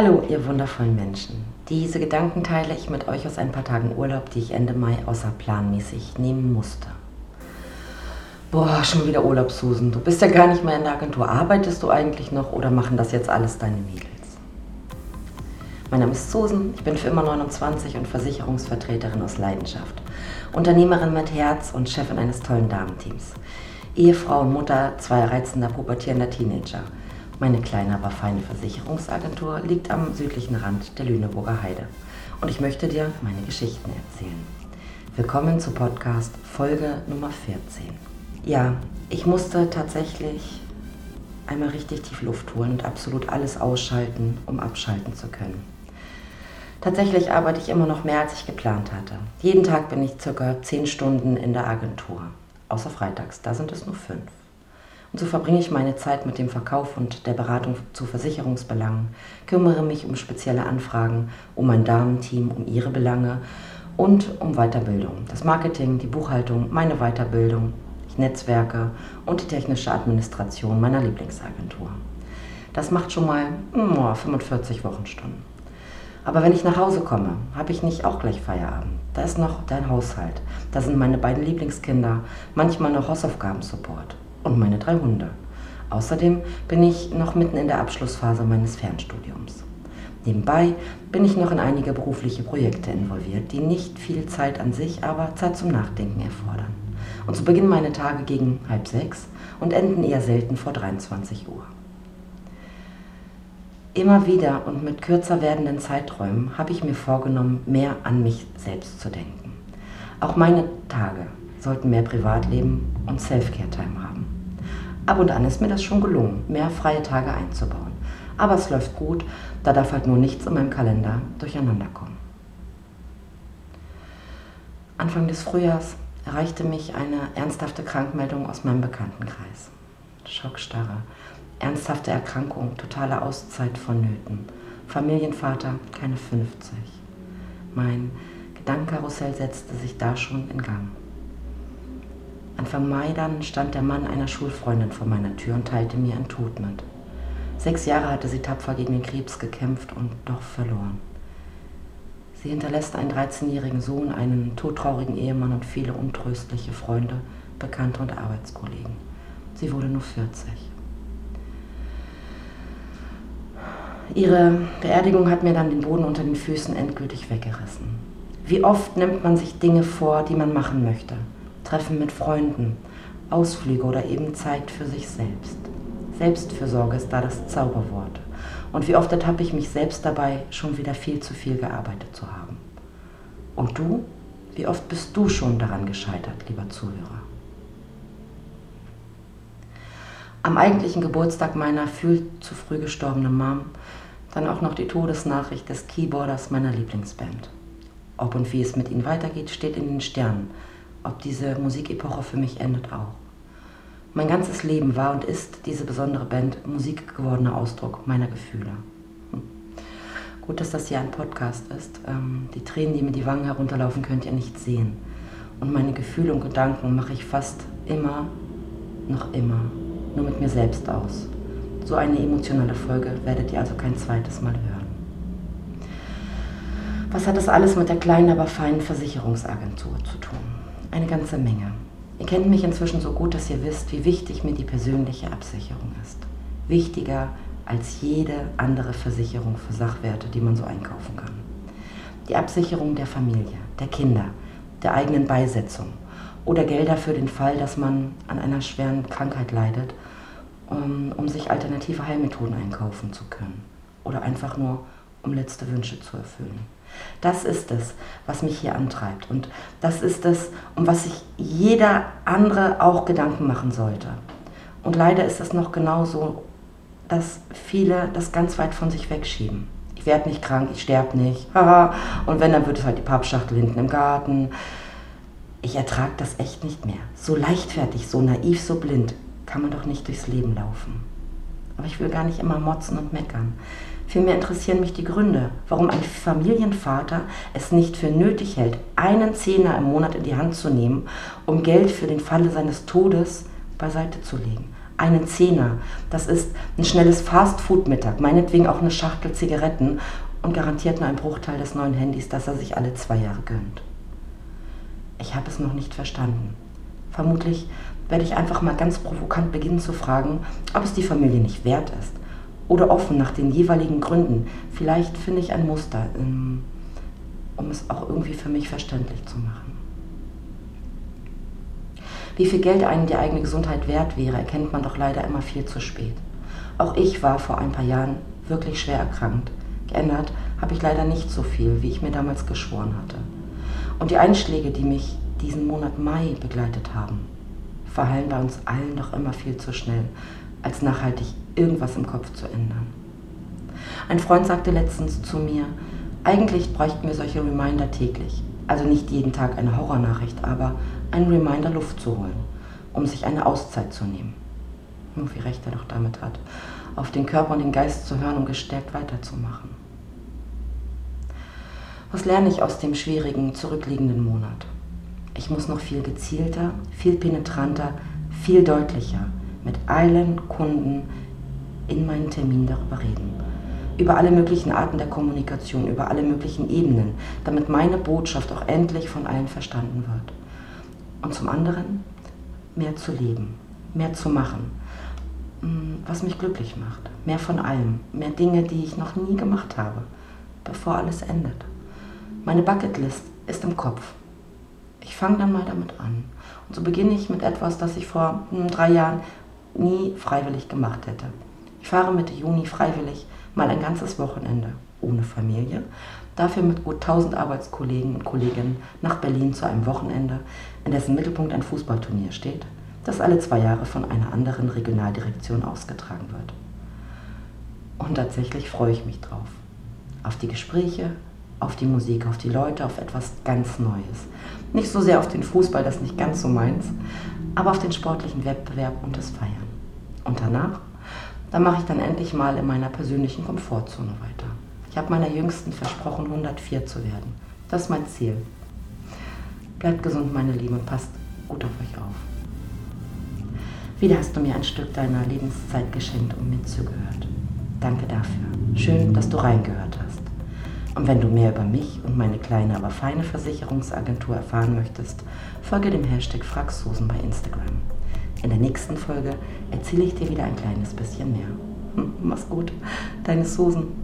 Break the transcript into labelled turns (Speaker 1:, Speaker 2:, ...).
Speaker 1: Hallo, ihr wundervollen Menschen. Diese Gedanken teile ich mit euch aus ein paar Tagen Urlaub, die ich Ende Mai außerplanmäßig nehmen musste. Boah, schon wieder Urlaub, Susan. Du bist ja gar nicht mehr in der Agentur. Arbeitest du eigentlich noch oder machen das jetzt alles deine Mädels? Mein Name ist Susan, ich bin für immer 29 und Versicherungsvertreterin aus Leidenschaft. Unternehmerin mit Herz und Chefin eines tollen Damenteams. Ehefrau und Mutter zweier reizender pubertierender Teenager. Meine kleine, aber feine Versicherungsagentur liegt am südlichen Rand der Lüneburger Heide. Und ich möchte dir meine Geschichten erzählen. Willkommen zu Podcast Folge Nummer 14. Ja, ich musste tatsächlich einmal richtig tief Luft holen und absolut alles ausschalten, um abschalten zu können. Tatsächlich arbeite ich immer noch mehr, als ich geplant hatte. Jeden Tag bin ich circa 10 Stunden in der Agentur. Außer freitags, da sind es nur 5. Und so verbringe ich meine Zeit mit dem Verkauf und der Beratung zu Versicherungsbelangen, kümmere mich um spezielle Anfragen, um mein Damenteam, um ihre Belange und um Weiterbildung. Das Marketing, die Buchhaltung, meine Weiterbildung, netzwerke und die technische Administration meiner Lieblingsagentur. Das macht schon mal oh, 45 Wochenstunden. Aber wenn ich nach Hause komme, habe ich nicht auch gleich Feierabend. Da ist noch dein Haushalt. Da sind meine beiden Lieblingskinder, manchmal noch Hausaufgabensupport und meine drei Hunde. Außerdem bin ich noch mitten in der Abschlussphase meines Fernstudiums. Nebenbei bin ich noch in einige berufliche Projekte involviert, die nicht viel Zeit an sich, aber Zeit zum Nachdenken erfordern. Und so beginnen meine Tage gegen halb sechs und enden eher selten vor 23 Uhr. Immer wieder und mit kürzer werdenden Zeiträumen habe ich mir vorgenommen, mehr an mich selbst zu denken. Auch meine Tage sollten mehr Privatleben und Self-Care-Time haben. Ab und an ist mir das schon gelungen, mehr freie Tage einzubauen. Aber es läuft gut, da darf halt nur nichts in meinem Kalender durcheinander kommen. Anfang des Frühjahrs erreichte mich eine ernsthafte Krankmeldung aus meinem Bekanntenkreis. Schockstarre, ernsthafte Erkrankung, totale Auszeit vonnöten. Familienvater, keine 50. Mein Gedankenkarussell setzte sich da schon in Gang. Anfang Mai dann stand der Mann einer Schulfreundin vor meiner Tür und teilte mir ein Tod mit. Sechs Jahre hatte sie tapfer gegen den Krebs gekämpft und doch verloren. Sie hinterlässt einen 13-jährigen Sohn, einen todtraurigen Ehemann und viele untröstliche Freunde, Bekannte und Arbeitskollegen. Sie wurde nur 40. Ihre Beerdigung hat mir dann den Boden unter den Füßen endgültig weggerissen. Wie oft nimmt man sich Dinge vor, die man machen möchte? Treffen mit Freunden, Ausflüge oder eben Zeit für sich selbst. Selbstfürsorge ist da das Zauberwort. Und wie oft ertappe ich mich selbst dabei, schon wieder viel zu viel gearbeitet zu haben. Und du? Wie oft bist du schon daran gescheitert, lieber Zuhörer? Am eigentlichen Geburtstag meiner viel zu früh gestorbenen Mom dann auch noch die Todesnachricht des Keyboarders meiner Lieblingsband. Ob und wie es mit ihnen weitergeht, steht in den Sternen ob diese Musikepoche für mich endet auch. Mein ganzes Leben war und ist diese besondere Band Musik gewordener Ausdruck meiner Gefühle. Hm. Gut, dass das hier ein Podcast ist. Ähm, die Tränen, die mir die Wangen herunterlaufen, könnt ihr nicht sehen. Und meine Gefühle und Gedanken mache ich fast immer, noch immer, nur mit mir selbst aus. So eine emotionale Folge werdet ihr also kein zweites Mal hören. Was hat das alles mit der kleinen, aber feinen Versicherungsagentur zu tun? Eine ganze Menge. Ihr kennt mich inzwischen so gut, dass ihr wisst, wie wichtig mir die persönliche Absicherung ist. Wichtiger als jede andere Versicherung für Sachwerte, die man so einkaufen kann. Die Absicherung der Familie, der Kinder, der eigenen Beisetzung oder Gelder für den Fall, dass man an einer schweren Krankheit leidet, um, um sich alternative Heilmethoden einkaufen zu können oder einfach nur um letzte Wünsche zu erfüllen. Das ist es, was mich hier antreibt. Und das ist es, um was sich jeder andere auch Gedanken machen sollte. Und leider ist es noch genauso, dass viele das ganz weit von sich wegschieben. Ich werde nicht krank, ich sterbe nicht. Und wenn, dann wird es halt die Pappschachtel hinten im Garten. Ich ertrage das echt nicht mehr. So leichtfertig, so naiv, so blind kann man doch nicht durchs Leben laufen. Aber ich will gar nicht immer motzen und meckern. Vielmehr interessieren mich die Gründe, warum ein Familienvater es nicht für nötig hält, einen Zehner im Monat in die Hand zu nehmen, um Geld für den Falle seines Todes beiseite zu legen. einen Zehner. Das ist ein schnelles Fast-Food-Mittag, meinetwegen auch eine Schachtel Zigaretten und garantiert nur ein Bruchteil des neuen Handys, das er sich alle zwei Jahre gönnt. Ich habe es noch nicht verstanden. Vermutlich werde ich einfach mal ganz provokant beginnen zu fragen, ob es die Familie nicht wert ist. Oder offen nach den jeweiligen Gründen. Vielleicht finde ich ein Muster, ähm, um es auch irgendwie für mich verständlich zu machen. Wie viel Geld einem die eigene Gesundheit wert wäre, erkennt man doch leider immer viel zu spät. Auch ich war vor ein paar Jahren wirklich schwer erkrankt. Geändert habe ich leider nicht so viel, wie ich mir damals geschworen hatte. Und die Einschläge, die mich diesen Monat Mai begleitet haben, verhallen bei uns allen doch immer viel zu schnell, als nachhaltig irgendwas im Kopf zu ändern. Ein Freund sagte letztens zu mir, eigentlich bräuchten wir solche Reminder täglich. Also nicht jeden Tag eine Horrornachricht, aber einen Reminder Luft zu holen, um sich eine Auszeit zu nehmen. Nur wie recht er doch damit hat, auf den Körper und den Geist zu hören, um gestärkt weiterzumachen. Was lerne ich aus dem schwierigen, zurückliegenden Monat? Ich muss noch viel gezielter, viel penetranter, viel deutlicher mit allen Kunden in meinen Termin darüber reden. Über alle möglichen Arten der Kommunikation, über alle möglichen Ebenen, damit meine Botschaft auch endlich von allen verstanden wird. Und zum anderen mehr zu leben, mehr zu machen, mm, was mich glücklich macht. Mehr von allem, mehr Dinge, die ich noch nie gemacht habe, bevor alles endet. Meine Bucketlist ist im Kopf. Ich fange dann mal damit an. Und so beginne ich mit etwas, das ich vor hm, drei Jahren nie freiwillig gemacht hätte. Ich fahre Mitte Juni freiwillig mal ein ganzes Wochenende ohne Familie, dafür mit gut 1000 Arbeitskollegen und Kolleginnen nach Berlin zu einem Wochenende, in dessen Mittelpunkt ein Fußballturnier steht, das alle zwei Jahre von einer anderen Regionaldirektion ausgetragen wird. Und tatsächlich freue ich mich drauf. Auf die Gespräche, auf die Musik, auf die Leute, auf etwas ganz Neues. Nicht so sehr auf den Fußball, das ist nicht ganz so meins, aber auf den sportlichen Wettbewerb und das Feiern. Und danach, da mache ich dann endlich mal in meiner persönlichen Komfortzone weiter. Ich habe meiner Jüngsten versprochen, 104 zu werden. Das ist mein Ziel. Bleibt gesund, meine Liebe, passt gut auf euch auf. Wieder hast du mir ein Stück deiner Lebenszeit geschenkt und mitzugehört. Danke dafür. Schön, dass du reingehört hast. Und wenn du mehr über mich und meine kleine, aber feine Versicherungsagentur erfahren möchtest, folge dem Hashtag Fraxhosen bei Instagram. In der nächsten Folge erzähle ich dir wieder ein kleines bisschen mehr. Hm, mach's gut, deine Susan.